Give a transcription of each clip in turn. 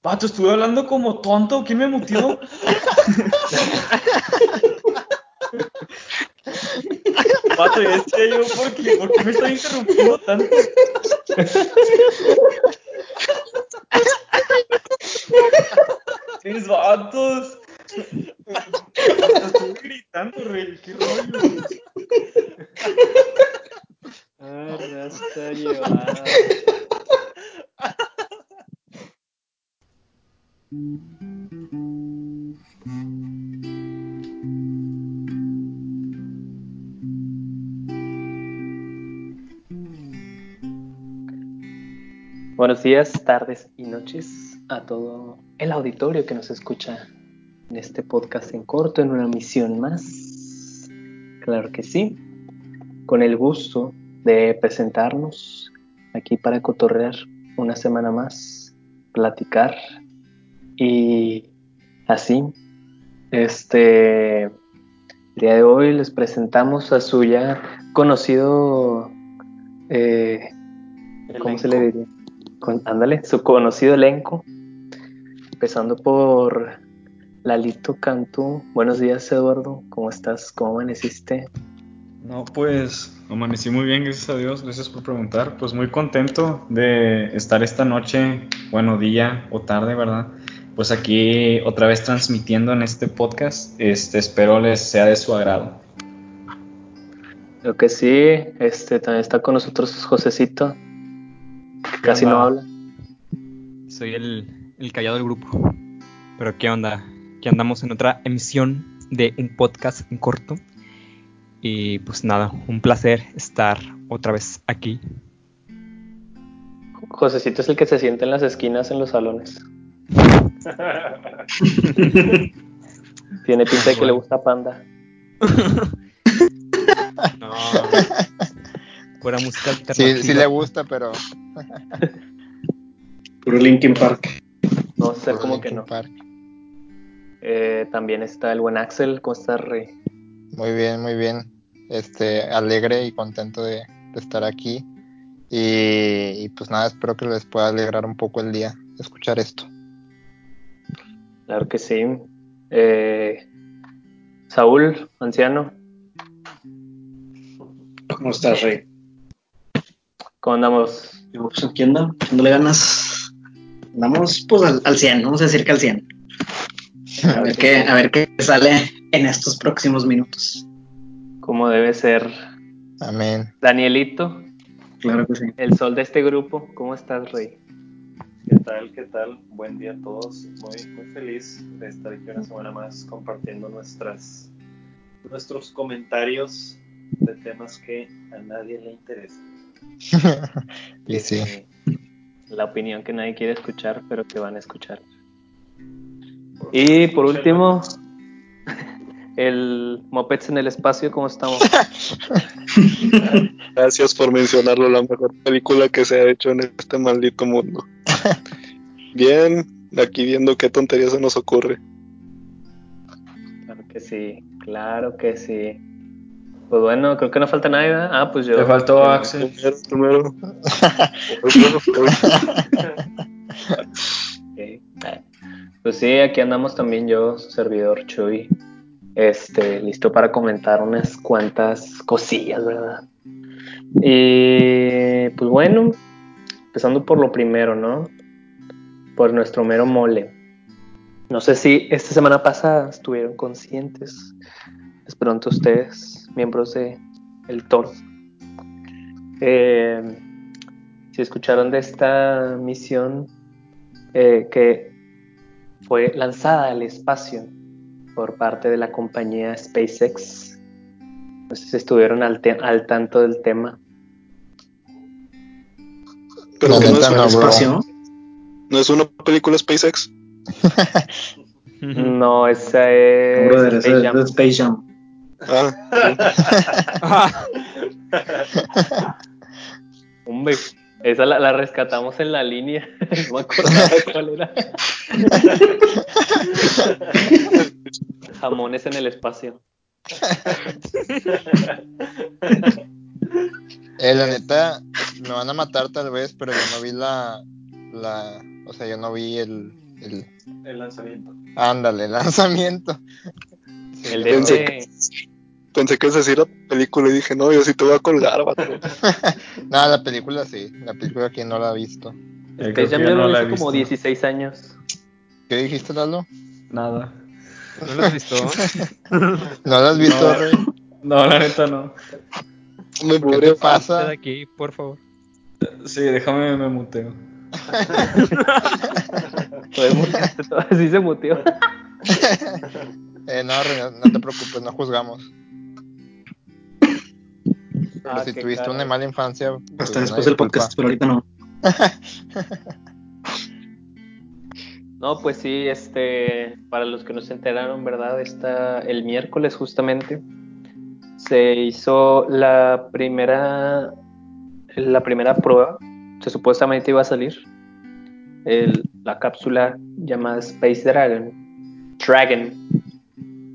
Pato, estuve hablando como tonto. ¿Quién me mutió? Pato, ya sé yo, ¿por qué? ¿Por qué me estoy interrumpiendo tanto? ¡Mis vatos! Estuve gritando, rey. ¿Qué rollo? Ah, rasta llevada. Buenos días, tardes y noches a todo el auditorio que nos escucha en este podcast en corto, en una misión más. Claro que sí, con el gusto de presentarnos aquí para cotorrear una semana más, platicar y así. Este el día de hoy les presentamos a su ya conocido, eh, ¿cómo se le diría? Con, ándale, su conocido elenco, empezando por Lalito Cantú. Buenos días, Eduardo. ¿Cómo estás? ¿Cómo amaneciste? No, pues amanecí muy bien, gracias a Dios. Gracias por preguntar. Pues muy contento de estar esta noche, bueno, día o tarde, ¿verdad? Pues aquí otra vez transmitiendo en este podcast. Este, espero les sea de su agrado. Creo que sí. Este también está con nosotros Josecito. Casi no habla. Soy el, el callado del grupo. Pero ¿qué onda? Que andamos en otra emisión de un podcast en corto. Y pues nada, un placer estar otra vez aquí. Josecito es el que se siente en las esquinas en los salones. Tiene pinta de que le gusta Panda. No. Fuera música Sí, alternativa. sí le gusta, pero. Puro Linkin Park. No sé por cómo que no. Park. Eh, también está el buen Axel. ¿Cómo estás, Rey? Muy bien, muy bien. Este, alegre y contento de, de estar aquí. Y, y pues nada, espero que les pueda alegrar un poco el día escuchar esto. Claro que sí. Eh, Saúl, anciano, ¿Cómo estás, Rey? ¿Cómo andamos? Pues aquí anda, echándole ganas. Andamos pues al, al 100, vamos a decir que al 100. A ver qué, a ver qué sale en estos próximos minutos. ¿Cómo debe ser? Amén. Danielito, Claro que sí. el sol de este grupo. ¿Cómo estás, Rey? ¿Qué tal? ¿Qué tal? Buen día a todos. Muy, muy feliz de estar aquí una semana más compartiendo nuestras, nuestros comentarios de temas que a nadie le interesan. y sí. Eh, La opinión que nadie quiere escuchar, pero que van a escuchar. Y por último, el Mopeds en el espacio, ¿cómo estamos? Gracias por mencionarlo, la mejor película que se ha hecho en este maldito mundo. Bien, aquí viendo qué tontería se nos ocurre. Claro que sí, claro que sí. Pues bueno, creo que no falta nadie, ¿verdad? Ah, pues yo. Te faltó Axel. Primero, primero. Ok. Ah, Pues sí, aquí andamos también yo, su servidor Chuy, este, listo para comentar unas cuantas cosillas, ¿verdad? Y pues bueno, empezando por lo primero, ¿no? Por nuestro mero mole. No sé si esta semana pasada estuvieron conscientes, les pregunto a ustedes, miembros de El Toro, eh, si escucharon de esta misión eh, que fue lanzada al espacio por parte de la compañía SpaceX. No sé si estuvieron al, al tanto del tema. Pero La que no es, bro. espacio. no es una película SpaceX. No, esa es Brother, Space es Jam. de Space Jam. Ah, Hombre, esa la, la rescatamos en la línea. No me acordaba cuál era. Jamones en el espacio. Eh, la neta, me van a matar tal vez, pero yo no vi la, la, o sea, yo no vi el, el El lanzamiento. ándale, el lanzamiento. El de Pensé que esa sí era película y dije, no, yo sí te voy a colgar, vato. No, la película sí, la película que no la ha visto. Eh, creo Space Jam que yo no la he como visto. 16 años. ¿Qué dijiste, Lalo? Nada. ¿No lo has visto? ¿No la has visto, No. Rey? No, la neta no. Me ¿Qué te Vete de pasa? aquí, por favor. Sí, déjame me muteo. Todo, Así se muteó. Eh, no, Rey, no, no te preocupes, no juzgamos. Pero Ah, si qué tuviste una mala infancia, pues, Hasta una después del podcast, pero ahorita no. No, pues sí, este, para los que no se enteraron, ¿verdad? Está el miércoles justamente se hizo la primera, la primera prueba. Se supuestamente iba a salir el- la cápsula llamada Space Dragon. Dragon.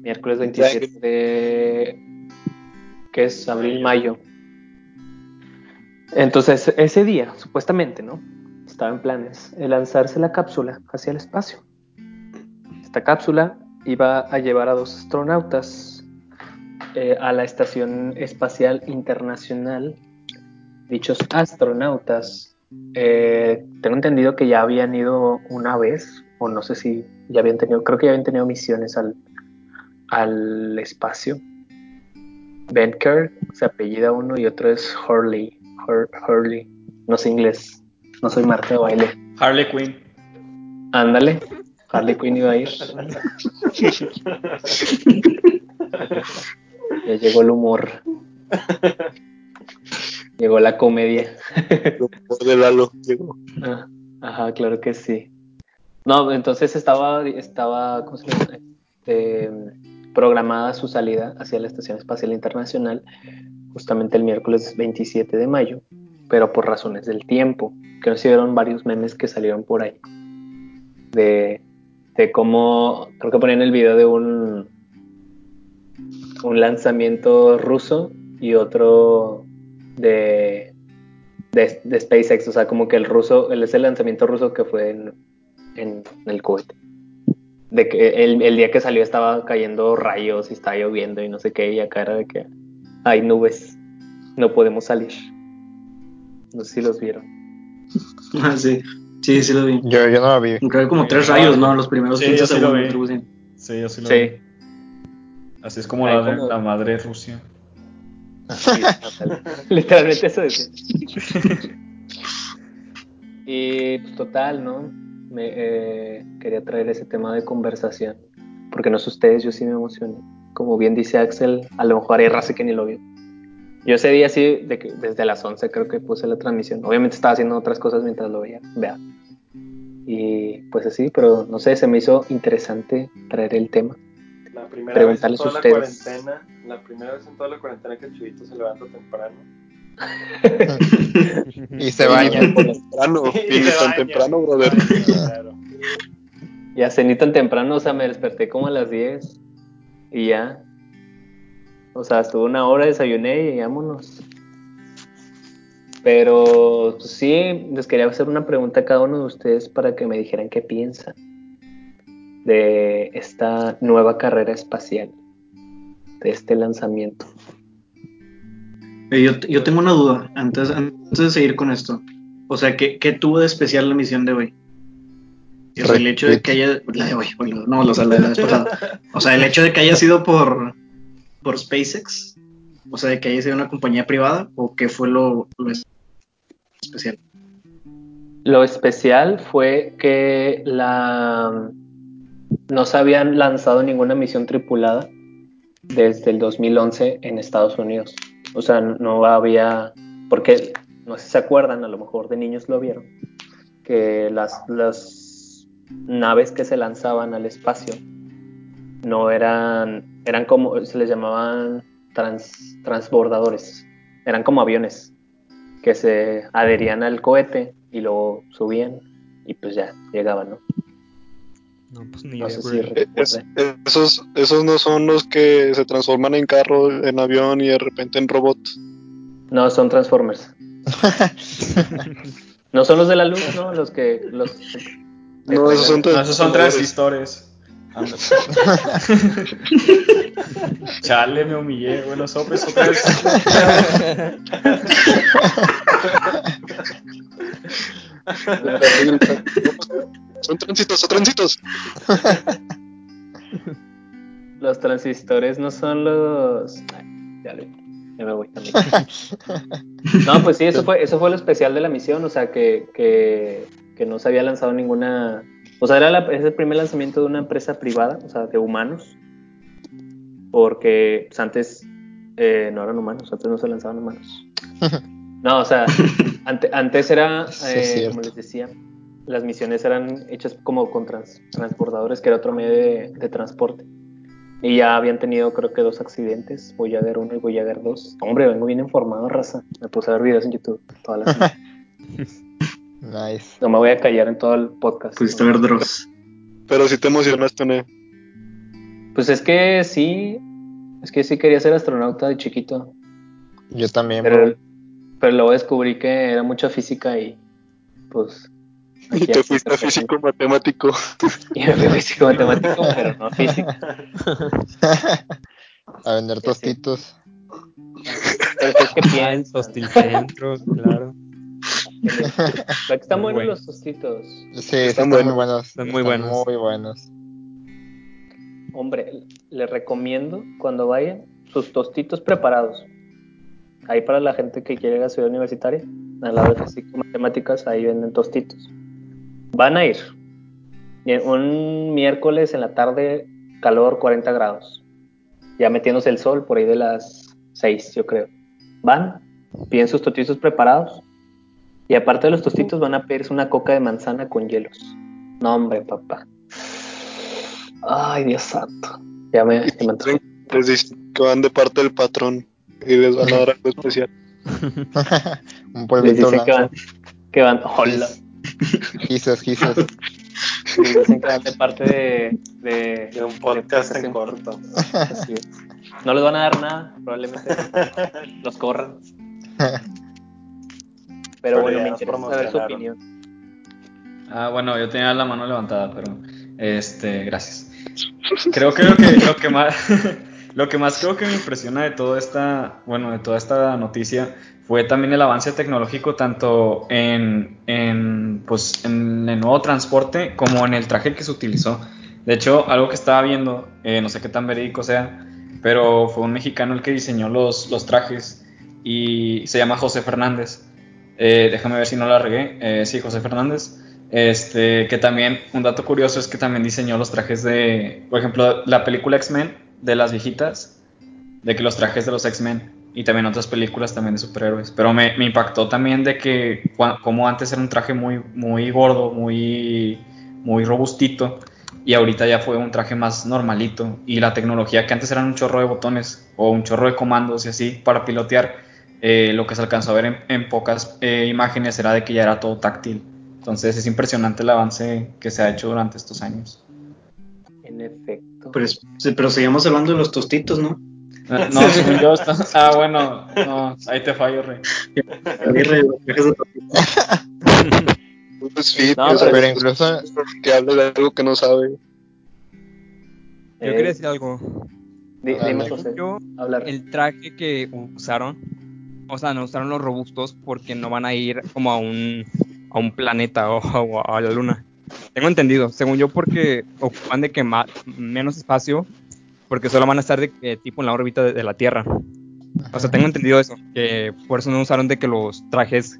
Miércoles 27 de que es abril-mayo. Entonces, ese día, supuestamente, ¿no? Estaba en planes el lanzarse la cápsula hacia el espacio. Esta cápsula iba a llevar a dos astronautas eh, a la Estación Espacial Internacional. Dichos astronautas, eh, tengo entendido que ya habían ido una vez, o no sé si ya habían tenido, creo que ya habían tenido misiones al, al espacio. Ben Kerr se apellida uno y otro es Hurley. Hur- Hurley, no sé inglés, no soy Marta de baile. Harley Quinn. Ándale, Harley Quinn iba a ir. ya llegó el humor. Llegó la comedia. de Lalo. llegó. Ah, Ajá, claro que sí. No, entonces estaba, estaba ¿cómo se llama? Este, programada su salida hacia la Estación Espacial Internacional justamente el miércoles 27 de mayo, pero por razones del tiempo, que nos dieron varios memes que salieron por ahí. De, de cómo, creo que ponían el video de un, un lanzamiento ruso y otro de, de, de SpaceX, o sea, como que el ruso, el, es el lanzamiento ruso que fue en, en el cohete. De que el, el día que salió estaba cayendo rayos y estaba lloviendo y no sé qué, y acá era de que hay nubes, no podemos salir. No sé si los vieron. Ah, sí, sí, sí lo vi. Yo, yo no la vi. Creo que como tres rayos, ¿no? Los primeros sí, 15 yo sí lo vi. Sí, yo sí lo vi. Sí. Así es como, la, como- la madre Rusia. Sí. Literalmente eso decía. y pues total, ¿no? Me, eh, quería traer ese tema de conversación. Porque no sé ustedes, yo sí me emocioné. Como bien dice Axel, a lo mejor hay raza que ni lo vio. Yo ese día sí, de que desde las 11 creo que puse la transmisión. Obviamente estaba haciendo otras cosas mientras lo veía. Vea. Y pues así, pero no sé, se me hizo interesante traer el tema. La primera vez en Preguntarles toda a la ustedes. cuarentena, la primera vez en toda la cuarentena que el chivito se levanta temprano. Y se baña. Temprano, y ni se tan baña, temprano, brother. claro. Ya cené tan temprano, o sea, me desperté como a las 10 y ya. O sea, estuve una hora, desayuné y vámonos. Pero pues, sí, les quería hacer una pregunta a cada uno de ustedes para que me dijeran qué piensan de esta nueva carrera espacial, de este lanzamiento. Eh, Yo, yo tengo una duda antes, antes de seguir con esto. O sea, ¿qué, qué tuvo de especial la misión de hoy? O sea, el hecho de que haya. La de hoy, bueno, no, o sea, la de la vez pasada. O sea, el hecho de que haya sido por, por SpaceX. O sea, de que haya sido una compañía privada. ¿O qué fue lo, lo especial? Lo especial fue que la no se habían lanzado ninguna misión tripulada desde el 2011 en Estados Unidos. O sea, no había, porque no sé si se acuerdan, a lo mejor de niños lo vieron, que las, las naves que se lanzaban al espacio no eran, eran como, se les llamaban trans, transbordadores, eran como aviones que se adherían al cohete y luego subían y pues ya llegaban, ¿no? No, pues ni No idea. sé si es- recuerdan. esos, esos no son los que se transforman en carro, en avión y de repente en robot. No, son Transformers. No son los de la luz, ¿no? Los que los No, esos son, No, esos son transistores. Anda. Chale, me humillé. Bueno, sopes otra vez. Son tráncitos, son tráncitos. Los transistores no son los. Ay, ya, le- ya me voy también. No, pues sí, eso fue, eso fue lo especial de la misión, o sea, que, que, que no se había lanzado ninguna. O sea, era la- es el primer lanzamiento de una empresa privada, o sea, de humanos. Porque pues, antes eh, no eran humanos, antes no se lanzaban humanos. No, o sea, ante- antes era, eh, como les decía, las misiones eran hechas como con trans- transbordadores, que era otro medio de, de transporte. Y ya habían tenido, creo que, dos accidentes, Voyager 1 y Voyager 2. Hombre, vengo bien informado, raza. Me puse a ver videos en YouTube todas las semanas. Nice. No me voy a callar en todo el podcast. Pusiste a ver drogas. Pero si te emocionaste, ¿no? Pues es que sí, es que sí quería ser astronauta de chiquito. Yo también, Pero, bro. pero luego descubrí que era mucha física y pues... Y te fuiste a físico matemático. Y me fui físico matemático, pero no física. A vender tostitos. Pero es que piensas. Tostilcentros, claro. Están Muy buenos bueno. los tostitos. Sí, Están buenos. muy buenos. Están muy buenos. Muy buenos. Hombre, les recomiendo cuando vayan sus tostitos preparados. Ahí para la gente que quiere ir a la ciudad universitaria, al lado de física y matemáticas, ahí venden tostitos. Van a ir. Y Un miércoles en la tarde, calor 40 grados. Ya metiéndose el sol por ahí de las 6, yo creo. Van, piden sus tostitos preparados. Y aparte de los tostitos, van a pedirse una coca de manzana con hielos. No, hombre, papá. Ay, Dios santo. Ya me, ya me antojé. Les dicen que van de parte del patrón y les van a dar algo especial. Un Les polvito dicen que van, que van, hola. Gises, gises. Les dicen que van de parte de, de, De un podcast de- en corto. Así es. No les van a dar nada, probablemente los corran. Pero Pero bueno, me interesa saber su opinión. Ah, bueno, yo tenía la mano levantada, pero este, gracias. Creo que lo que, lo que más lo que más creo que me impresiona de toda esta, bueno, de toda esta noticia fue también el avance tecnológico tanto en, en pues en el nuevo transporte como en el traje que se utilizó. De hecho, algo que estaba viendo, eh, no sé qué tan verídico sea, pero fue un mexicano el que diseñó los, los trajes y se llama José Fernández. Eh, déjame ver si no la regué. Eh, sí, José Fernández. Este, que también, un dato curioso es que también diseñó los trajes de, por ejemplo, la película X-Men de las viejitas, de que los trajes de los X-Men y también otras películas también de superhéroes. Pero me, me impactó también de que como antes era un traje muy, muy gordo, muy, muy robustito y ahorita ya fue un traje más normalito y la tecnología que antes eran un chorro de botones o un chorro de comandos y así para pilotear, eh, lo que se alcanzó a ver en, en pocas eh, imágenes era de que ya era todo táctil. Entonces es impresionante el avance que se ha hecho durante estos años. En efecto. Pero, seguimos hablando de los tostitos, ¿no? Eh, No, según yo está- Ah, bueno, no, ahí te fallo, Rey. Pues fit, No, sea, Pero incluso que hable de algo que no sabe. Yo Eh, quería decir algo. di- dime. José. Yo, Hablar. el traje que usaron, o sea, no usaron los robustos porque no van a ir como a un, a un planeta o, o a la luna. Tengo entendido, según yo, porque ocupan de que menos espacio, porque solo van a estar de que tipo en la órbita de, de la Tierra. O sea, tengo entendido eso, que por eso no usaron de que los trajes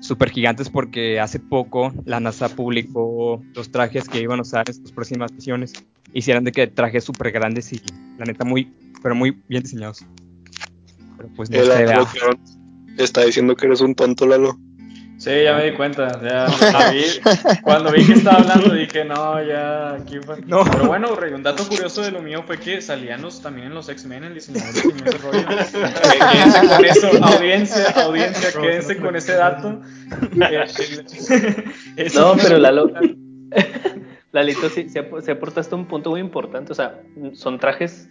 super gigantes, porque hace poco la NASA publicó los trajes que iban a usar en sus próximas misiones. Hicieron de que trajes super grandes y la neta muy, pero muy bien diseñados. Pero pues no El se está diciendo que eres un tonto, Lalo. Sí, ya me di cuenta. Ya la vi. Cuando vi que estaba hablando dije, no, ya aquí fue. No. Pero bueno, Rey, un dato curioso de lo mío fue que salían los, también en los X-Men, el diseñador diseñó ese rollo. Quédense con eso, audiencia, audiencia, quédense con ese dato. No, pero Lalo, Lalito sí, se, se aporta hasta un punto muy importante. O sea, son trajes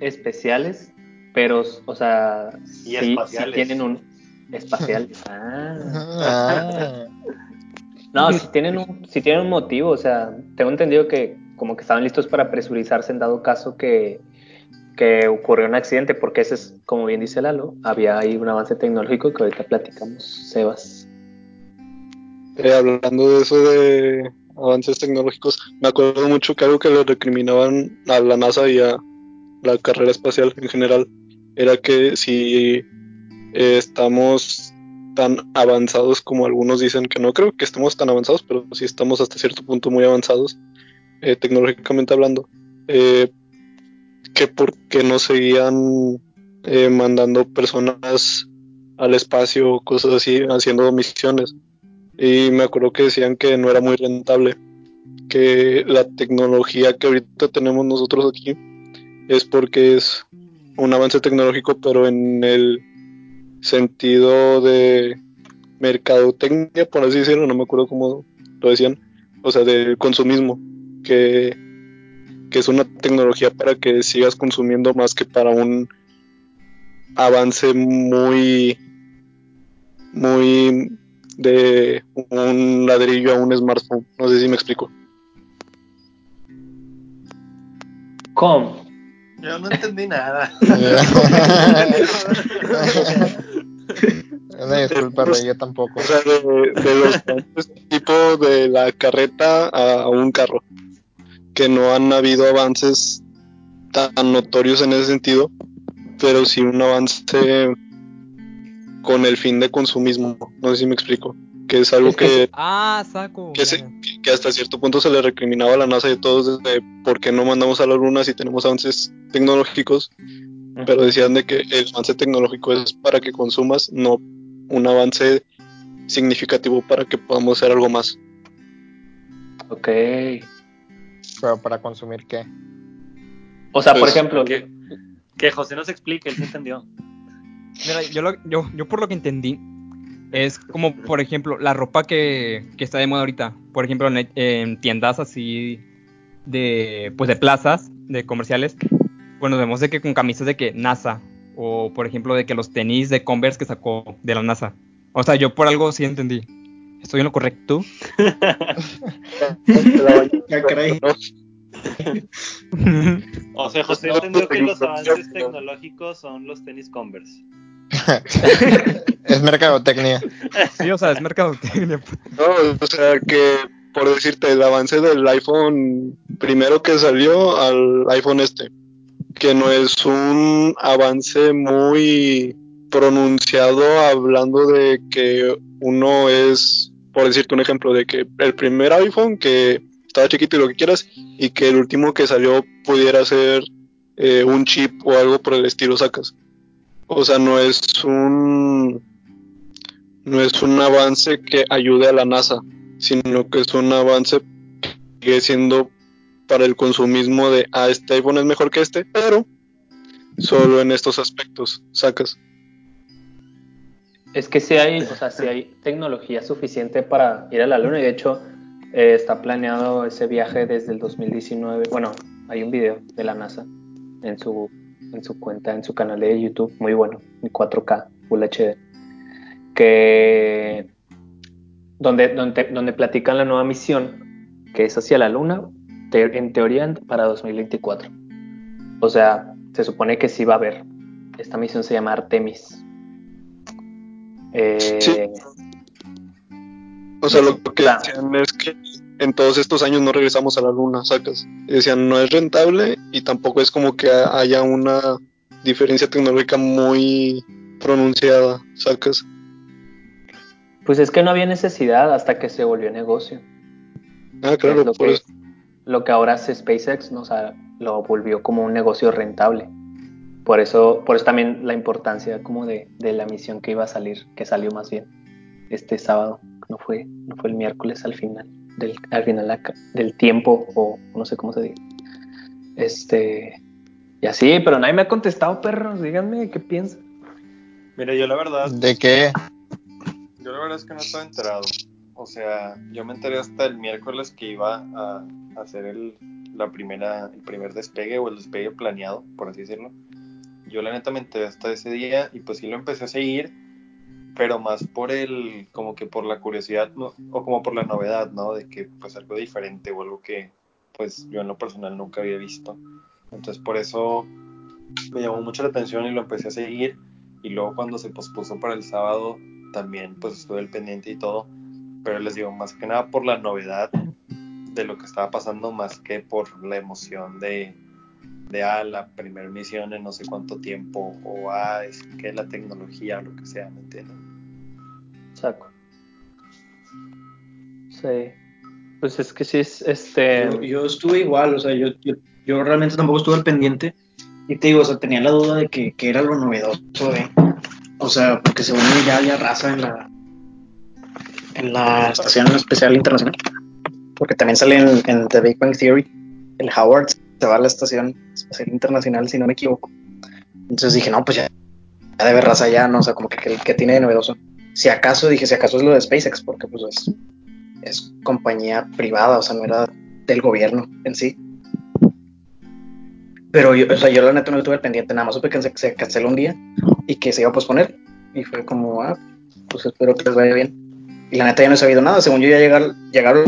especiales, pero, o sea, Y sí, tienen un espacial. Ah. Ah, No, si tienen un, si tienen un motivo, o sea, tengo entendido que como que estaban listos para presurizarse en dado caso que, que ocurrió un accidente, porque ese es, como bien dice Lalo, había ahí un avance tecnológico que ahorita platicamos, Sebas. Eh, hablando de eso de avances tecnológicos, me acuerdo mucho que algo que le recriminaban a la NASA y a la carrera espacial en general era que si eh, estamos tan avanzados como algunos dicen que no creo que estemos tan avanzados, pero sí estamos hasta cierto punto muy avanzados eh, tecnológicamente hablando, eh, que porque no seguían eh, mandando personas al espacio, cosas así, haciendo misiones. Y me acuerdo que decían que no era muy rentable, que la tecnología que ahorita tenemos nosotros aquí es porque es un avance tecnológico, pero en el sentido de mercadotecnia, por así decirlo, no me acuerdo cómo lo decían, o sea, del consumismo, que, que es una tecnología para que sigas consumiendo más que para un avance muy, muy de un ladrillo a un smartphone. No sé si me explico. ¿Cómo? Yo no entendí nada. Una disculpa, Rey, yo tampoco. O sea, de, de los avances tipo de la carreta a un carro. Que no han habido avances tan notorios en ese sentido, pero sí un avance con el fin de consumismo. No sé si me explico. Que es algo Es que- que, Ah, saco. que, ya, se- que hasta cierto punto se le recriminaba a la NASA y a todos de por qué no mandamos a la Luna si tenemos avances tecnológicos. Pero decían de que el avance tecnológico es para que consumas, no un avance significativo para que podamos hacer algo más. Ok. Pero para consumir qué. O sea, por Pues, ejemplo, Que, que José nos explique, él sí entendió. Mira, yo, lo- yo, yo por lo que entendí, es como, por ejemplo, la ropa que, que está de moda ahorita. Por ejemplo, en, en tiendas así de, pues de plazas, de comerciales. Bueno, vemos de que con camisas de que NASA. O, por ejemplo, de que los tenis de Converse que sacó de la NASA. O sea, yo por algo sí entendí. ¿Estoy en lo correcto? O sea, José entendió que los avances tecnológicos son los tenis Converse. es mercadotecnia. sí, o sea, es mercadotecnia. No, o sea que, por decirte, el avance del iPhone primero que salió al iPhone este, que no es un avance muy pronunciado hablando de que uno es, por decirte un ejemplo, de que el primer iPhone que estaba chiquito y lo que quieras, y que el último que salió pudiera ser eh, un chip o algo por el estilo sacas. O sea, no es un no es un avance que ayude a la NASA, sino que es un avance que sigue siendo para el consumismo de, ah, este iPhone es mejor que este, pero solo en estos aspectos, sacas. es que sí hay, o sea, sí hay tecnología suficiente para ir a la luna y de hecho eh, está planeado ese viaje desde el 2019. Bueno, hay un video de la NASA en su, en su cuenta, en su canal de YouTube, muy bueno, en 4K, Full HD, que donde, donde, donde platican la nueva misión que es hacia la luna, te- en teoría para 2024. O sea, se supone que sí va a haber. Esta misión se llama Artemis. Eh, Sí. O sea, lo que es que en todos estos años no regresamos a la luna, sacas. Y decían, no es rentable y tampoco es como que haya una diferencia tecnológica muy pronunciada, sacas. Pues es que no había necesidad hasta que se volvió negocio. Ah, claro, es lo, por que, eso. lo que ahora hace SpaceX, ¿no? o sea, lo volvió como un negocio rentable. Por eso, por eso también la importancia como de, de la misión que iba a salir, que salió más bien este sábado, no fue, no fue el miércoles al final, del, al final acá- del tiempo, o no sé cómo se dice. Este, y así, pero nadie me ha contestado, perros, díganme qué piensan. Mira, yo la verdad, ¿De qué? yo la verdad es que no estaba enterado. O sea, yo me enteré hasta el miércoles que iba a hacer el, la primera, el primer despegue o el despegue planeado, por así decirlo. Yo la neta me enteré hasta ese día y pues sí lo empecé a seguir, pero más por el, como que por la curiosidad, o como por la novedad, ¿no? De que pues algo diferente o algo que pues yo en lo personal nunca había visto. Entonces por eso me llamó mucho la atención y lo empecé a seguir. Y luego cuando se pospuso para el sábado, también pues estuve al pendiente y todo. Pero les digo, más que nada por la novedad de lo que estaba pasando, más que por la emoción de, de ah, la primera misión en no sé cuánto tiempo, o ah, es que la tecnología, lo que sea, ¿me entienden? Sí. Pues es que sí es este. Yo, estuve igual, o sea, yo, yo, yo realmente tampoco estuve al pendiente. Y te digo, o sea, tenía la duda de que, que era lo novedoso, ¿eh? O sea, porque según ya había raza en la en la estación especial internacional. Porque también sale en, The Big Bang Theory. El Howard se va a la estación espacial internacional, si no me equivoco. Entonces dije, no, pues ya, ya debe raza ya, ¿no? O sea, como que, que, que tiene de novedoso. Si acaso, dije, si acaso es lo de SpaceX, porque pues es, es compañía privada, o sea, no era del gobierno en sí. Pero yo, o sea, yo la neta no estuve pendiente, nada más supe que se, se canceló un día y que se iba a posponer. Y fue como, ah, pues espero que les vaya bien. Y la neta ya no he sabido nada, según yo ya llegar, llegaron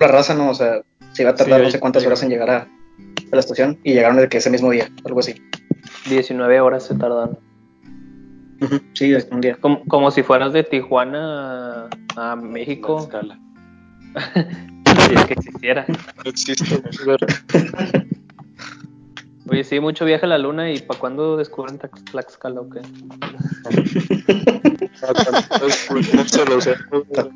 la raza, no, o sea, se iba a tardar Sí, no sé cuántas horas en llegar a, a la estación y llegaron de que ese mismo día, algo así. 19 horas se tardaron. Ujú, Sí, es un día. Como, como si fueras de Tijuana a, a México. escala. si es que existiera. No existe. Oye, sí, mucho viaje a la luna y ¿para cuándo descubren Tlax- Tlaxcala o qué? océano.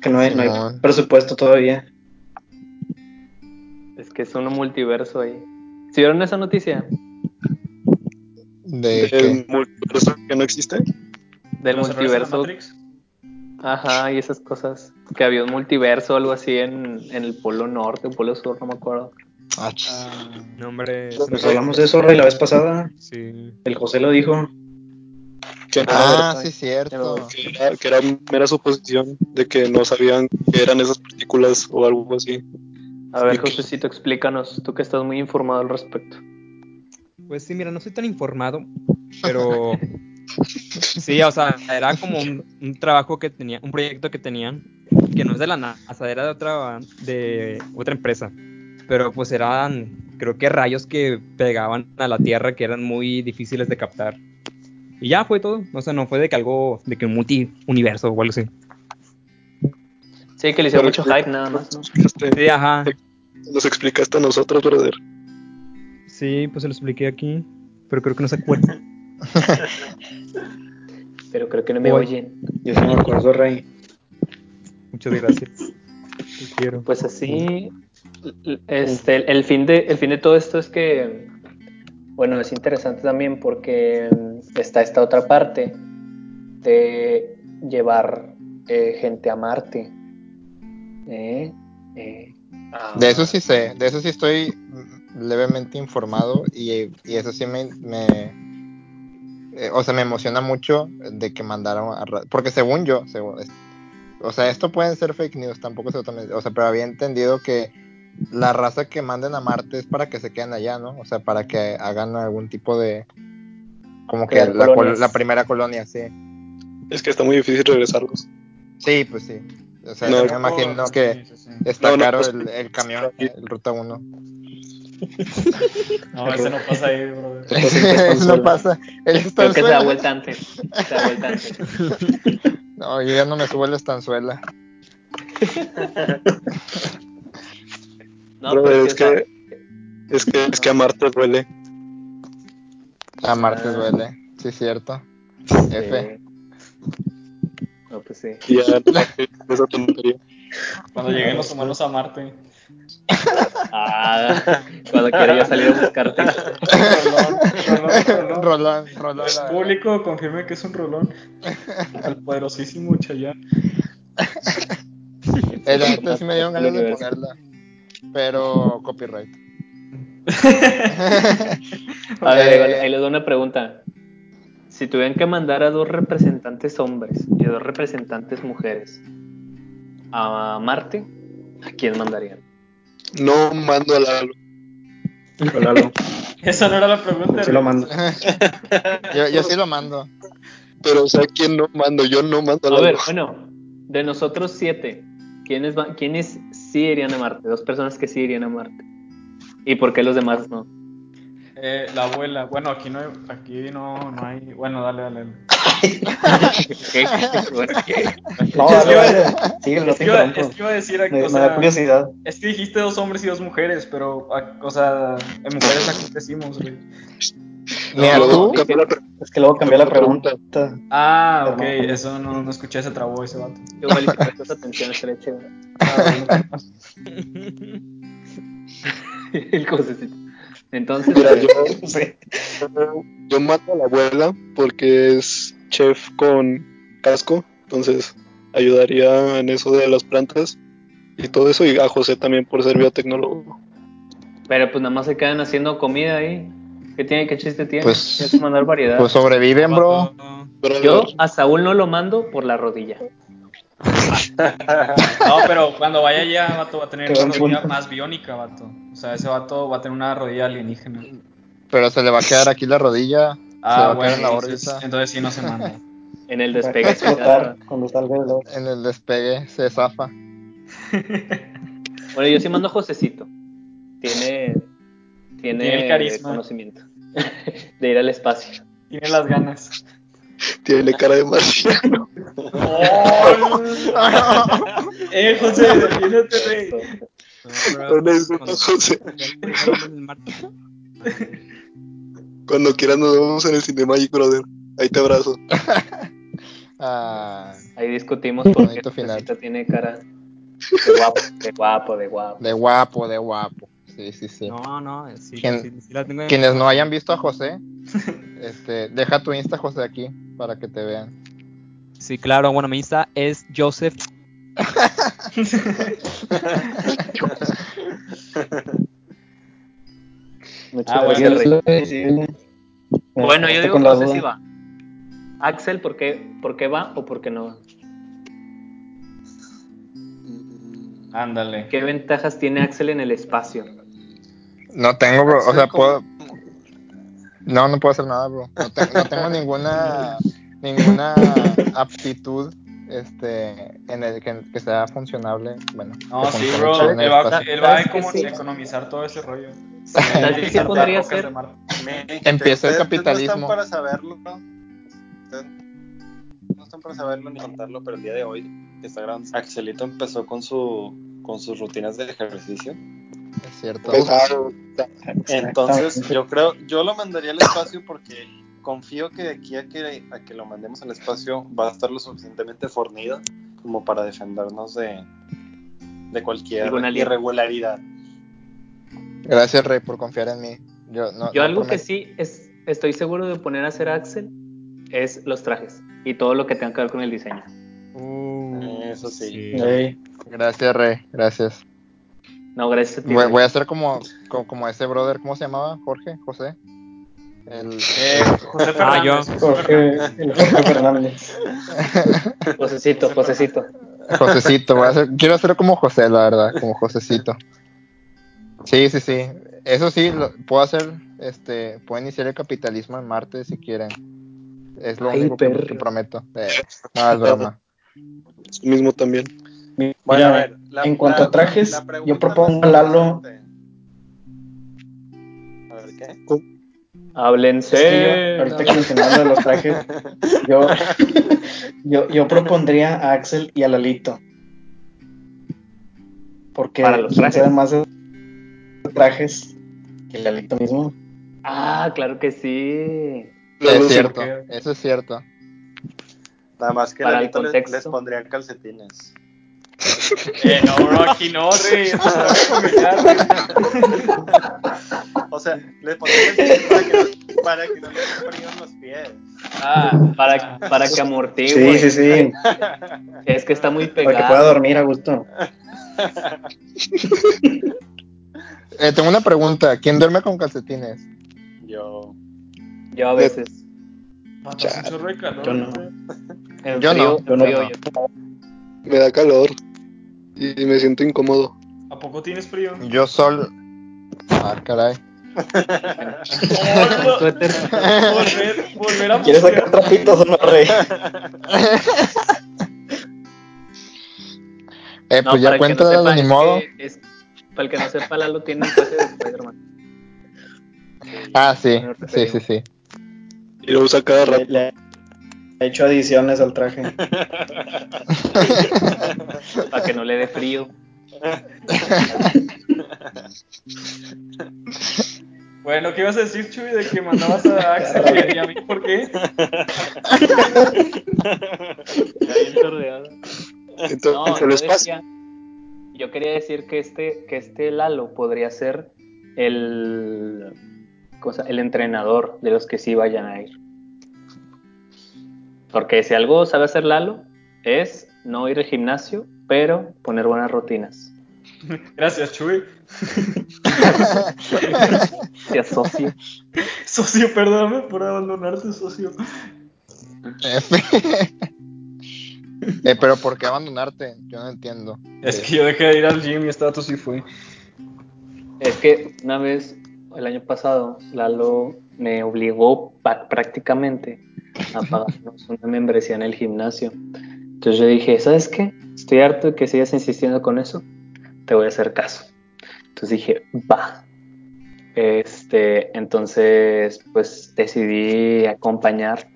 Que no hay, no hay presupuesto todavía. Es que es un multiverso ahí. ¿Sí vieron esa noticia? De que El multiverso que no existe. Del ¿Los errores de la multiverso. Ajá, y esas cosas. Que había un multiverso o algo así en, en el polo norte o polo sur, no me acuerdo. Ah. Ah, no, hombre. Pues hablamos de eso, Rey, la vez pasada. Sí. El José lo dijo. Que, Ah, sí, cierto. que era, que era mera suposición de que no sabían que eran esas partículas o algo así. A ver, ¿Y qué? Josecito, explícanos. Tú que estás muy informado al respecto. Pues sí, mira, no soy tan informado, pero sí, o sea, era como un, un trabajo que tenía, un proyecto que tenían, que no es de la NASA, era de otra, de otra empresa, pero pues eran, creo que rayos que pegaban a la Tierra que eran muy difíciles de captar. Y ya fue todo, o sea, no fue de que algo, de que un multiuniverso o algo así. Sí, que le hicieron mucho hype nada más, ¿no? Sí, ajá, Nos explicaste a nosotros, brother. Sí, pues se lo expliqué aquí, pero creo que no se acuerda. Pero creo que no me Oye. oyen. Yo sí me acuerdo, Rey. Muchas gracias. Te quiero. Pues así, l- este, el, el fin de, el fin de todo esto es que, bueno, es interesante también porque mm, está esta otra parte de llevar eh, gente a Marte. ¿Eh? Eh, De eso sí sé, de eso sí estoy mm, levemente informado y, y eso sí me, me- eh, o sea, me emociona mucho de que mandaron a ra- porque según yo, según, es- o sea, esto pueden ser fake news, tampoco totalmente, o sea, pero había entendido que la raza que manden a Marte es para que se queden allá, ¿no? O sea, para que hagan algún tipo de como que Crear la, col- la primera colonia, sí. Es que está muy difícil regresarlos. Sí, pues sí. O sea, No, me imagino que Sí, sí, sí. está no, caro pues- el, el camión, el Ruta 1. No, ese no pasa ahí, brother. Eso no pasa. Él está creo que se da vuelta antes. Se da vuelta antes. No, yo ya no me subo a la estanzuela. No, brother, pero es o sea, que, es que es que a Marte duele. A Marte Ah. duele. Sí, cierto. F. No, pues sí. Y ya esa tontería. Cuando lleguen los humanos a Marte. Ah, cuando quiera ya salir a buscarte. Rolón, rolón, rolón. Rolón, rolón. El público confirme que es un rolón. El poderosísimo Chayanne. El antes me dieron ganas de ponerla. Pero copyright. A ver, Eh, ahí- ahí les doy una pregunta. Si tuvieran que mandar a dos representantes hombres y a dos representantes mujeres a Marte, ¿a quién mandarían? No mando a Lalo. Lalo, Esa no era la pregunta. sí lo mando. yo, yo sí lo mando. Pero, o sea, ¿quién no mando? Yo no mando A ver, Lalo. bueno, de nosotros siete, ¿quiénes, ¿quiénes sí irían a Marte? Dos personas que sí irían a Marte. ¿Y por qué los demás no? Eh, la abuela, bueno, aquí no hay, aquí no, no hay, bueno, dale, dale. dale. ¿Qué? Bueno, No, Es que dale, iba- dale. Síguelo, Es que, iba, interrumpo. es que iba a decir, Me, o me sea, da curiosidad. es que dijiste dos hombres y dos mujeres, pero, a- o sea, en mujeres aquí crecimos, güey. Mira, Luego tú, cambió la pre- Es que luego cambié la pregunta. Ah, ok, eso no, no escuché, se trabó ese vato. Igual y prestas atención. Ah, bueno. El cosecito. Entonces, Mira, yo, Sí. yo mando a la abuela porque es chef con casco, entonces ayudaría en eso de las plantas y todo eso, y a José también por ser biotecnólogo. pero pues nada más se quedan haciendo comida ahí. ¿Qué tiene? ¿Qué chiste tiene? Pues- que mandar variedad. pues sobreviven, bro. Yo a Saúl no lo mando por la rodilla. No, pero cuando vaya allá, vato, va a tener una rodilla punto. más biónica, vato. O sea, ese vato va a tener una rodilla alienígena. Pero se le va a quedar aquí la rodilla. se Ah, bueno, en la entonces, órbita. entonces sí no se manda. En el despegue. explotar cuando salga otro. En el despegue se zafa. Bueno, yo sí mando a Josecito. Tiene, tiene, Tiene el carisma. conocimiento de ir al espacio. Tiene las ganas. Tiene cara de marciano. eh, José, defiéndete, rey. No José. Cuando quieras nos vemos en el Cinemagic, brother. Ahí te abrazo. Ah, Ahí discutimos porque Bonito final. Tiene cara de guapo, de guapo, de guapo. de guapo, de guapo. Sí, sí, sí. No, no, sí, ¿Quién- sí, sí la tengo en- Quienes no hayan visto a José, este, deja tu Insta, José, aquí para que te vean. Sí, claro, bueno, mi Insta es Joseph. Muchas Ah, bueno, rey. Sí, Bueno, yo digo José sí va. Axel, ¿por qué, ¿por qué va o por qué no va? Ándale. ¿Qué ventajas tiene Axel en el espacio? No tengo, bro. O sea, puedo. No, no puedo hacer nada, bro. No, te- no tengo ninguna ninguna aptitud este en el que, que sea funcionable. Bueno, No, sí, bro. Él va, él va a ¿Sabes qué como sí? economizar todo ese rollo. ¿Sabes qué podría ser? Empieza el capitalismo. No están para saberlo, ¿no? No están para saberlo ni contarlo, pero el día de hoy que está grabando, Axelito empezó con su con sus rutinas de ejercicio. Cierto. Pesado. Entonces, yo creo, yo lo mandaría al espacio porque confío que de aquí a que, a que lo mandemos al espacio va a estar lo suficientemente fornido como para defendernos de, de cualquier irregularidad. Gracias, Rey, por confiar en mí. Yo, no, Yo no algo que sí es, estoy seguro de poner a hacer Axel es los trajes y todo lo que tenga que ver con el diseño. Eso sí. Ey, Gracias, Rey. Gracias. No, gracias a ti. Voy, voy a hacer como, como, como ese brother, ¿cómo se llamaba? Jorge, José. El, Eh, José Ah, yo. Fernández. José Jorge, Fernández. el Jorge Fernández. Josecito, Josecito. Josecito, voy a hacer, quiero hacer como José, la verdad, como Josecito. Sí, sí, sí. Eso sí, lo, puedo hacer, este, puedo iniciar el capitalismo en Marte si quieren. Es lo Ay, único que, perro. que prometo. Eh, no, es broma. Eso mismo también. Mira, Bueno, a ver, la- en cuanto la- a trajes, yo propongo a Lalo. A ver, ¿qué? Es que yo, Háblense. ahorita que mencionaron de los trajes, yo, yo, yo propondría a Axel y a Lalito. Porque Para los trajes. de trajes que Lalito mismo. Ah, claro que sí. Es cierto, eso es cierto. Nada más que Para el Lalito les pondría calcetines. Eh, no, bro, aquí no, güey. O sea, les pondría calcetines para que no, para que no les fríen los pies. Ah, Para, para que amortigue. Sí, sí, sí. Es que está muy Para que pueda pegado. dormir a gusto. Eh, tengo una pregunta. ¿Quién duerme con calcetines? Yo. Yo a veces. De calor. Yo no. Yo no, yo no. Me da calor. Y me siento incómodo. ¿A poco tienes frío? Yo sol. Ah, caray. Volver, volver a ¿Quieres sacar trapitos o no, Rey? Eh, No, pues ya para el que no ni es modo. que es- para el que no sepa, Lalo tiene un traje de Spider-Man. Ah, sí, No sí, sí, sí. Y lo usa cada rato. Le, le he hecho adiciones al traje. Para que no le dé frío. Bueno, ¿qué ibas a decir, Chuy, de que mandabas a Axel y a mí? ¿Por qué? Ya bien tordeado. Entonces, No, yo, decía- yo quería decir que este, que este Lalo podría ser el, cosa, el entrenador de los que sí vayan a ir. Porque si algo sabe hacer Lalo es no ir al gimnasio, pero poner buenas rutinas. Gracias, Chuy. Se asocia. Socio, perdóname por abandonarte, socio. eh, pero ¿por qué abandonarte? Yo no entiendo. Es que yo dejé de ir al gym y este dato sí fue. Es que una vez, el año pasado, Lalo me obligó prácticamente a una membresía en el gimnasio. Entonces yo dije, ¿sabes qué? Estoy harto de que sigas insistiendo con eso. Te voy a hacer caso. Entonces dije, va. Este, entonces, pues decidí acompañar.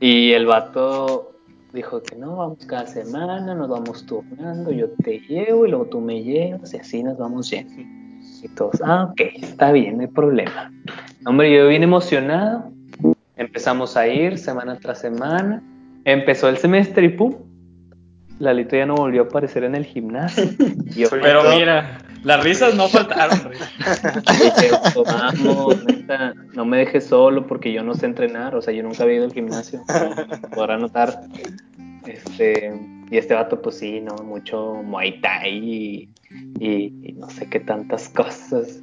Y el vato dijo que no, vamos cada semana, nos vamos turnando, yo te llevo y luego tú me llevas y así nos vamos yendo. Y todos, ah, ok, está bien, no hay problema. Hombre, yo bien emocionado. Empezamos a ir semana tras semana. Empezó el semestre y pum. Lalito ya no volvió a aparecer en el gimnasio. Yo, Pero mira, las risas no faltaron, Rey. dije, "Oh, vamos, neta, no me dejes solo porque yo no sé entrenar. O sea, yo nunca había ido al gimnasio. Podrán notar. Este, y este vato, pues sí, ¿no? Mucho Muay Thai y, y- y no sé qué tantas cosas.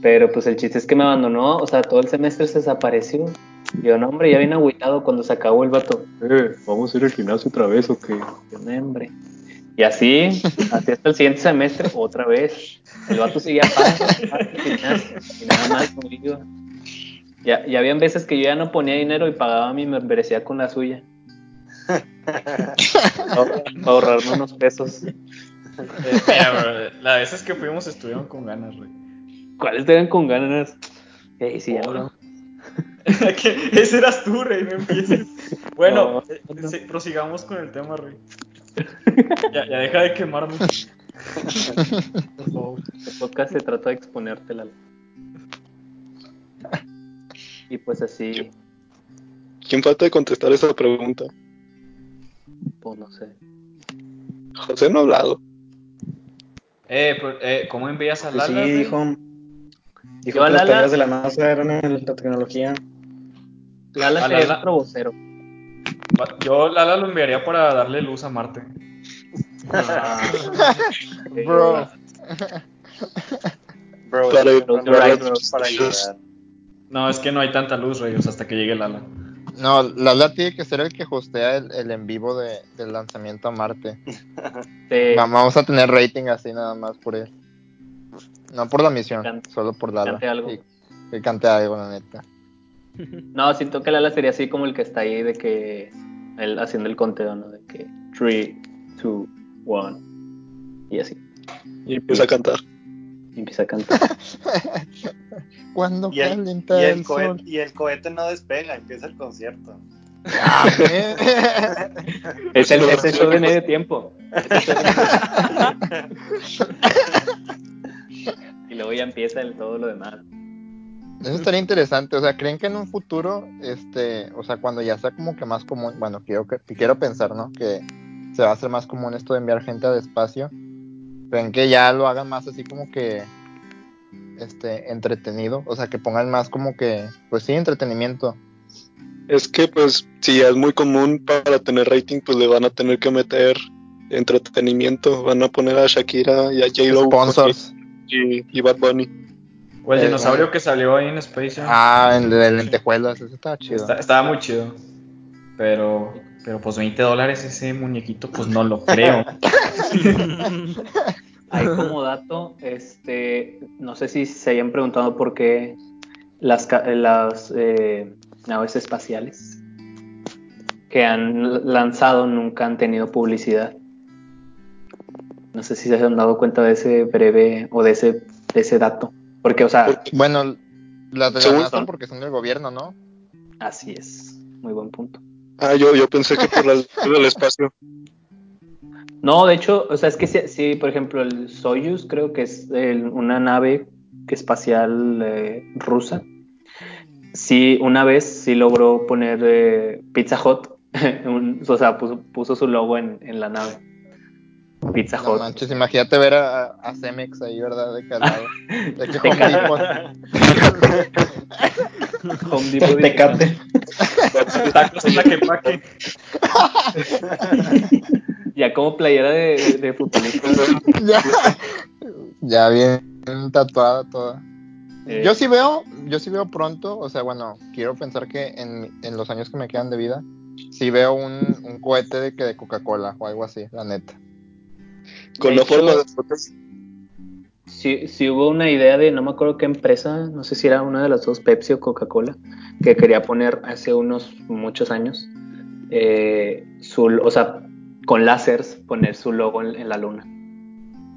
Pero pues el chiste es que me abandonó, o sea, todo el semestre se desapareció. Yo, no, hombre, ya vine agüitado cuando se acabó el vato. Eh, vamos a ir al gimnasio otra vez o qué. Yo, "No, hombre. Y así, así hasta el siguiente semestre, otra vez. El vato seguía pagando y nada más no iba. Ya, ya habían veces que yo ya no ponía dinero y pagaba mi membresía con la suya. Para ahorrarme unos pesos. Mira, bro, las veces que fuimos estuvieron con ganas, Rey. ¿Cuáles ven con ganas? Ey, sí, ya Ese eras tú, Rey, no empieces. Bueno, No, eh, prosigamos con el tema, Rey. Ya, ya deja de quemarnos. Por favor. El podcast se trata de exponértela. Y pues así, ¿Quién falta de contestar esa pregunta? pues no sé. José no ha hablado. Eh, pues, eh, ¿cómo envías a Pues Lala? sí, dijo. Dijo que las tareas de la NASA eran en la tecnología. Lala A sería Lala. otro vocero. Yo Lala lo enviaría para darle luz a Marte. Bro. Bro, Para- para- para, ayudar. No, es que no hay tanta luz, Rey, o sea, hasta que llegue Lala. No, Lala tiene que ser el que hostea el, el en vivo de, del lanzamiento a Marte. Sí, Vamos a tener rating así nada más por él. No por la misión, Cante- solo por Lala. cante algo. Y- que cante algo, la neta. No, siento que Lala sería así como el que está ahí de que él haciendo el conteo, ¿no? De que 3, 2, 1 y así. Y empieza a cantar. Y empieza a cantar. Cuando Y el, calienta y el, sol. y el cohete no despega, empieza el concierto. Ah, es, el, es el show de medio tiempo. Es el show de medio tiempo. y luego ya empieza el, todo lo demás. Eso estaría interesante, o sea, ¿creen que en un futuro, este, o sea, cuando ya sea como que más común, bueno, quiero, que, quiero pensar, ¿no? Que se va a hacer más común esto de enviar gente al espacio, ¿creen que ya lo hagan más así como que, este, entretenido? O sea, que pongan más como que, pues sí, entretenimiento. Es que, pues, si ya es muy común para tener rating, pues le van a tener que meter entretenimiento. Van a poner a Shakira y a J-Lo Sponsors. y, y Bad Bunny. O el Eh, dinosaurio que salió ahí en Space Jam. Ah, el de lentejuelas, ese estaba chido. Está- estaba muy chido. Pero, pero pues 20 dólares ese muñequito, pues no lo creo. Hay como dato, este, no sé si se hayan preguntado por qué las, ca- las eh, naves espaciales que han lanzado nunca han tenido publicidad. No sé si se han dado cuenta de ese breve o de ese, de ese dato. Porque, o sea, Bueno, las de la Según- NASA porque son del gobierno, ¿no? así es. Muy buen punto. Ah, yo, yo pensé que por el del espacio. No, de hecho, o sea, es que sí, sí, por ejemplo, el Soyuz creo que es el- una nave espacial eh, rusa. Sí, una vez sí logró poner eh, Pizza Hut, un- o sea, puso, puso su logo en, en la nave. Pizza No Hut. manches, imagínate ver a, a Cemex ahí, ¿verdad? De calado. De que Home Depot. Home Depot Tecate. Tacos en la que paque. Ya como playera de, de futbolista. ya, ya bien tatuada toda. eh, Yo sí veo, yo sí veo pronto, o sea, bueno, quiero pensar que en, en los años que me quedan de vida, sí veo un, un cohete de que de Coca-Cola o algo así, la neta. Con De la hecho- forma de fotos. Sí, sí hubo una idea de, no me acuerdo qué empresa, no sé si era una de las dos, Pepsi o Coca-Cola, que quería poner hace unos muchos años, eh, su, o sea, con láseres poner su logo en, en la luna,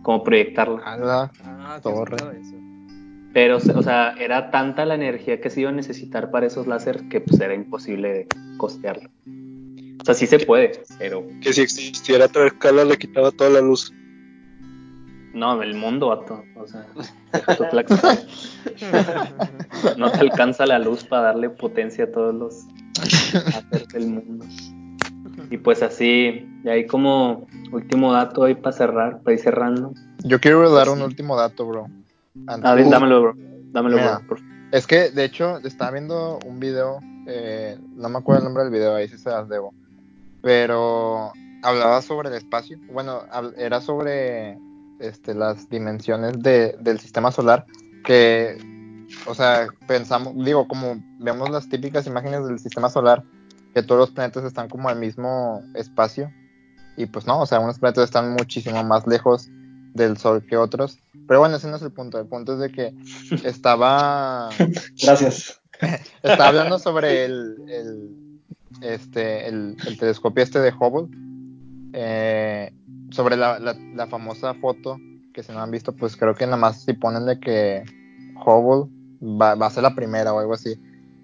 como proyectarlo. Ala, Ah, Torre. Pero, o sea, era tanta la energía que se iba a necesitar para esos láseres que pues era imposible costearlo. O sea, sí se puede, pero Que si existiera otra escala le quitaba toda la luz. No, el mundo, vato. O sea, deja tu Tlaxcala. no te alcanza la luz para darle potencia a todos los láseres del mundo. Y pues así, y ahí como último dato ahí para cerrar, para ir cerrando. Yo quiero dar un último dato, bro. A ver, dámelo, bro. Dámelo, Mira. bro. por favor. Es que, de hecho, estaba viendo un video, eh, no me acuerdo el nombre del video, ahí sí se las debo, pero hablaba sobre el espacio, bueno, era sobre este, las dimensiones de- del sistema solar, que, o sea, pensamos, digo, como vemos las típicas imágenes del sistema solar, que todos los planetas están como al mismo espacio, y pues no, o sea, unos planetas están muchísimo más lejos del Sol que otros, pero bueno, ese no es el punto, el punto es de que estaba Gracias. está hablando sobre el, el, este, el, el telescopio este de Hubble, eh, sobre la, la, famosa foto que si no han visto, pues creo que nada más si ponen de que Hubble va, va a ser la primera o algo así,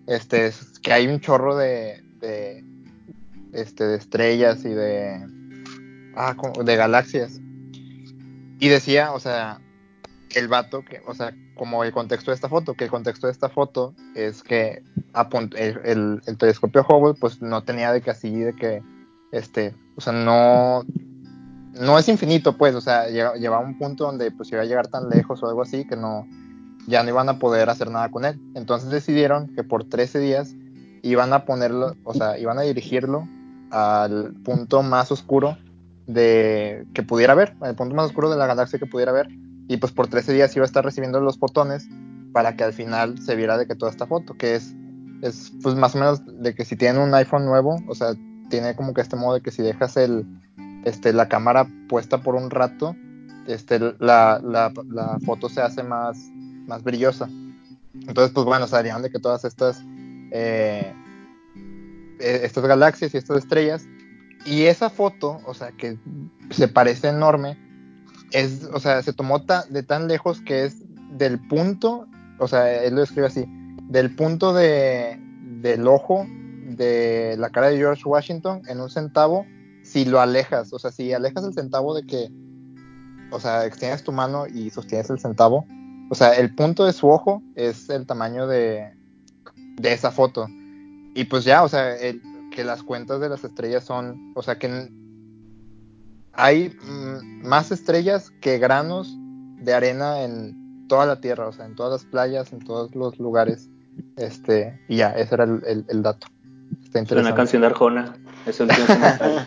este, es que hay un chorro de, de, este, de estrellas y de, ah, de galaxias. Y decía, o sea, el vato que, o sea, como el contexto de esta foto, que el contexto de esta foto es que el, el- el telescopio Hubble pues no tenía de que así, de que, este, o sea, no, no es infinito pues, o sea, llevaba un punto donde pues iba a llegar tan lejos o algo así que no, ya no iban a poder hacer nada con él. Entonces decidieron que por 13 días iban a ponerlo, o sea, iban a dirigirlo al punto más oscuro de que pudiera ver, al punto más oscuro de la galaxia que pudiera ver y pues por 13 días iba a estar recibiendo los fotones para que al final se viera de que toda esta foto, que es, es pues más o menos de que si tienen un iPhone nuevo, o sea, tiene como que este modo de que si dejas el, este, la cámara puesta por un rato, este, la, foto se hace más, más brillosa. Entonces, pues bueno, sabrían de que todas estas, eh, eh, estas galaxias y estas estrellas, y esa foto, o sea, que se parece enorme, es, o sea, se tomó ta- de tan lejos que es del punto, o sea, él lo escribe así, del punto de, del ojo de la cara de George Washington en un centavo, si lo alejas, o sea, si alejas el centavo de que, o sea, extiendes tu mano y sostienes el centavo, o sea, el punto de su ojo es el tamaño de, de esa foto. Y pues ya, o sea, el- que las cuentas de las estrellas son, o sea, que hay mm, más estrellas que granos de arena en toda la Tierra, o sea, en todas las playas, en todos los lugares. Este, y ya, ese era el, el- el dato. Está Es una interesante. canción de Arjona. Es último comentario.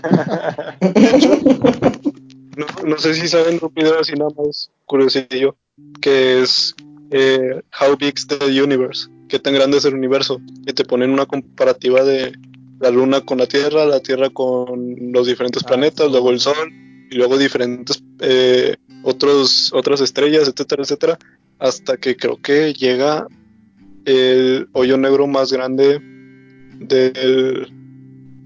No, no sé si saben un video así nada más curiosillo, que es eh, How Big's the Universe, qué tan grande es el universo, y te ponen una comparativa de la luna con la Tierra, la Tierra con los diferentes Ah, planetas, luego el Sol, y luego diferentes eh, otros, otras estrellas, etcétera, etcétera, hasta que creo que llega el hoyo negro más grande del,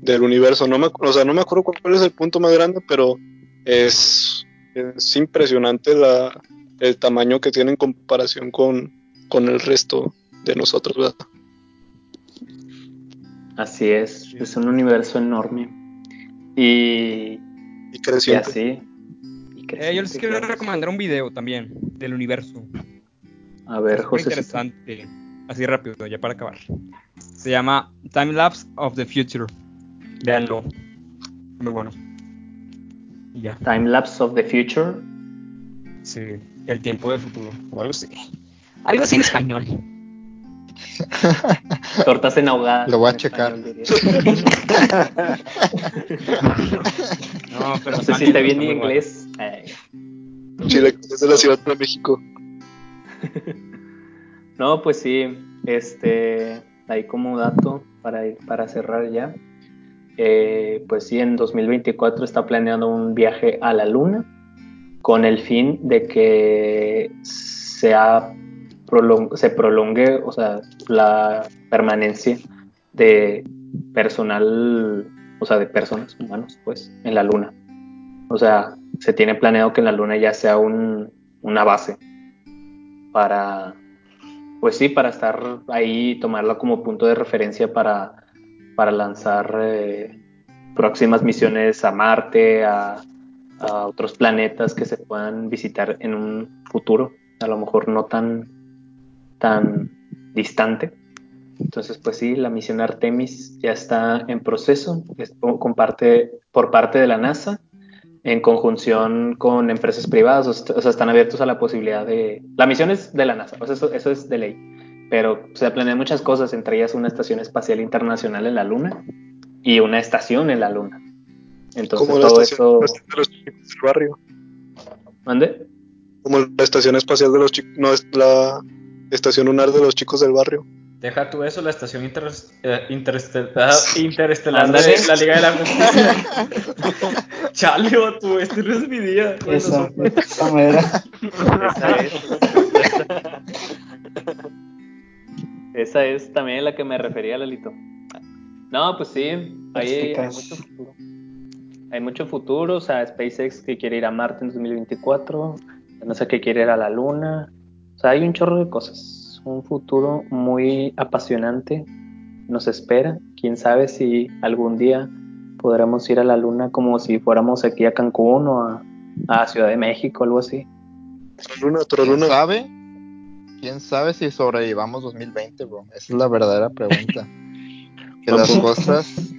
del universo. No me, o sea, no me acuerdo cuál es el punto más grande, pero es, es impresionante la, el tamaño que tiene en comparación con, con el resto de nosotros, ¿verdad? Así es, es un universo enorme. Y, Y y creciente. así. y Eh, yo les quiero claro. recomendar un video también del universo. A ver, Es muy José. interesante. Así rápido, ya para acabar. Se llama Time Lapse of the Future. Veanlo. Muy bueno. Y ya. Time Lapse of the Future. Sí. El tiempo del futuro. O algo así. Algo así en español. Tortas en ahogadas. Lo voy a en checar. español. No, pero No sé si está bien mi inglés. Ay. Chile, es de la Ciudad de México. No, pues sí, este, ahí como dato para, ir- para cerrar ya, eh, pues sí, en 2024 está planeando un viaje a la Luna con el fin de que sea se prolongue, o sea, la permanencia de personal, o sea, de personas humanos, pues, en la Luna. O sea, se tiene planeado que en la Luna ya sea un, una base para, pues sí, para estar ahí y tomarla como punto de referencia para, para lanzar eh, próximas misiones a Marte, a, otros planetas que se puedan visitar en un futuro, a lo mejor no tan, tan distante. Entonces, pues sí, la misión Artemis ya está en proceso, es por, parte- por parte de la NASA, en conjunción con empresas privadas, o sea, están abiertos a la posibilidad de... La misión es de la NASA, o sea, eso, eso es de ley, pero se planean muchas cosas, entre ellas una estación espacial internacional en la Luna y una estación en la Luna. Entonces, Como la todo estación eso... espacial de los chicos del barrio. ¿Mande? Como la estación espacial de los chicos. No, es la estación lunar de los chicos del barrio. Deja tú eso, la estación interes- eh, interestel- ah, interestelar Ándale. de la Liga de la Justicia. Chale, tú, este no es mi día. Esa, esa mera. Esa es. Esa es también a la que me refería, Lalito. No, pues sí, hay, hay Perspicaz. mucho futuro. Hay mucho futuro, o sea, SpaceX que quiere ir a Marte en 2024, la NASA que quiere ir a la Luna. O sea, hay un chorro de cosas. Un futuro muy apasionante nos espera. Quién sabe si algún día podremos ir a la Luna como si fuéramos aquí a Cancún o a, a Ciudad de México, algo así. Luna, ¿Quién Luna. sabe? ¿Quién sabe si sobrevivamos 2020, bro? Esa es la verdadera pregunta. Que las cosas,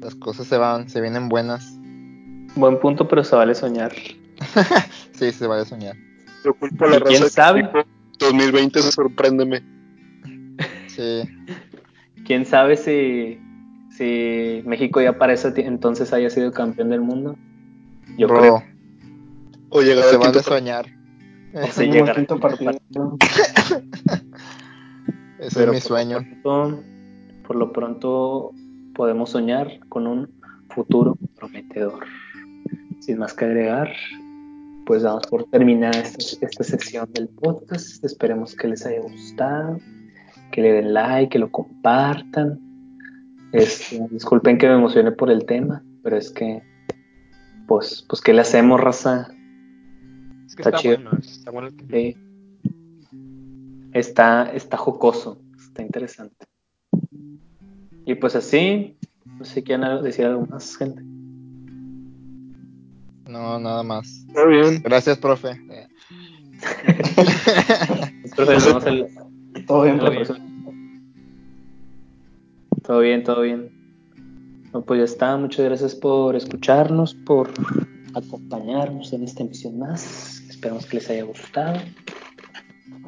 las cosas se van, se vienen buenas. Buen punto, pero se vale soñar. Sí, se vale soñar. Yo culpo a la ¿Y quién sabe? dijo, 2020 se sorpréndeme. Sí, ¿Quién sabe si, si México ya para ese entonces haya sido campeón del mundo? Yo bro, creo. O llegar se al vale soñar. O se Mínimo llega el quinto partido. Ese es mi por sueño. Lo pronto, por lo pronto podemos soñar con un futuro prometedor. Sin más que agregar, pues damos por terminada esta, esta sesión del podcast. Esperemos que les haya gustado, que le den like, que lo compartan. Este, disculpen que me emocione por el tema, pero es que, pues, pues ¿qué le hacemos, raza? Que Está está, chido. bueno. Está bueno el tema. Sí. Está, está jocoso, está interesante. Y pues así, no sé si quieren decir algo más, gente. No, nada más. Está bien. Gracias, profe. Eh, el- Todo bien, en la profe. próxima. Todo bien, todo bien. No, pues ya está. Muchas gracias por escucharnos, por acompañarnos en esta emisión más. Esperamos que les haya gustado.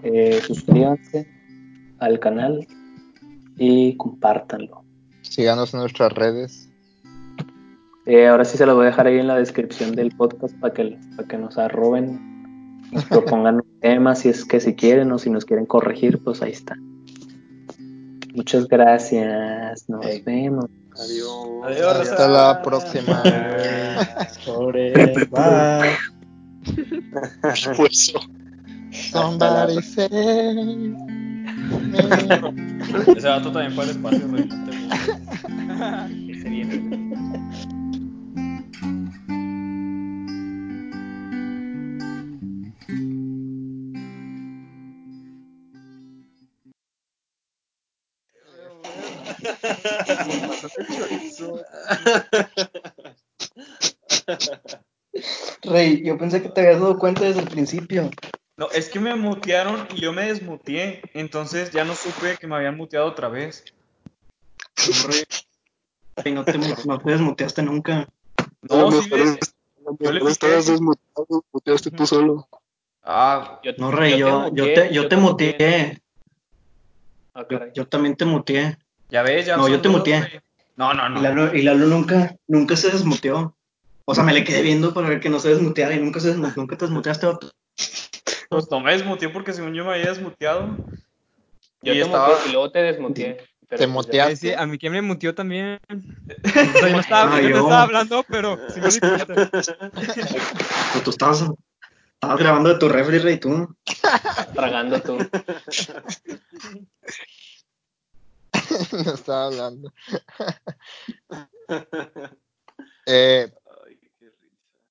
Eh, suscríbanse al canal y compártanlo. Síganos en nuestras redes. Eh, ahora sí se los voy a dejar ahí en la descripción del podcast para que, para que nos arroben, nos propongan un tema, si es que si quieren o si nos quieren corregir, pues ahí está. Muchas gracias, nos vemos. Adiós. Adiós. Hasta la próxima. Forever. Esfuerzo. Somebody say. Ese vato también fue al espacio. Se viene. Rey, yo pensé que te habías dado cuenta desde el principio. No, es que me mutearon y yo me desmuteé. Entonces ya no supe que me habían muteado otra vez. Y no te, no te desmuteaste nunca. No, No, sí yo le estabas desmutado, muteaste tú solo. Ah, Yo- No, Rey, yo, yo te, yo te muteé. Ah, Yo, caray. yo también te muteé. ya ves, ya No, yo te muteé. No, no, no. Y Lalo, y Lalo nunca, nunca se desmuteó. O sea, me le quedé viendo para ver que no se desmuteara y nunca, se desmu- nunca te desmuteaste. Pues no me desmuteé porque según yo me había desmuteado. Yo y te estaba- muteé y luego te desmuteé. pero Te pues, muteaste. Sí, a mí que me mutió también. O sea, yo no estaba, Ah, yo no yo. estaba hablando, pero sí me di cuenta. Pero tú estabas, estabas grabando de tu refri, Rey, tú. Tragando tú. no estaba hablando. Eh,